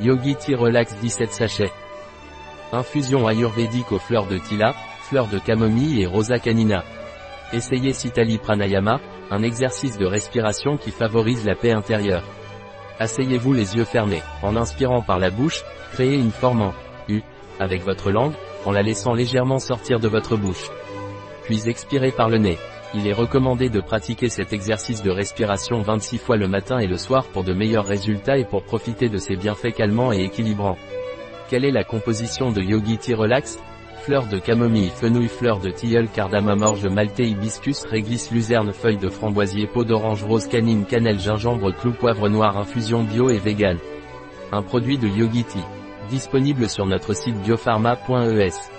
Yogi Tea Relax 17 sachets. Infusion ayurvédique aux fleurs de tila, fleurs de camomille et rosa canina. Essayez Sitali Pranayama, un exercice de respiration qui favorise la paix intérieure. Asseyez-vous les yeux fermés. En inspirant par la bouche, créez une forme en U, avec votre langue, en la laissant légèrement sortir de votre bouche. Puis expirez par le nez. Il est recommandé de pratiquer cet exercice de respiration 26 fois le matin et le soir pour de meilleurs résultats et pour profiter de ses bienfaits calmants et équilibrants. Quelle est la composition de Yogi Relax? Fleurs de camomille, fenouil, fleurs de tilleul, cardamome, orge, maltais, hibiscus, réglisse, luzerne, feuilles de framboisier, peau d'orange, rose, canine, cannelle, gingembre, clou, poivre noir, infusion bio et vegan. Un produit de Yogi Tea. Disponible sur notre site biopharma.es.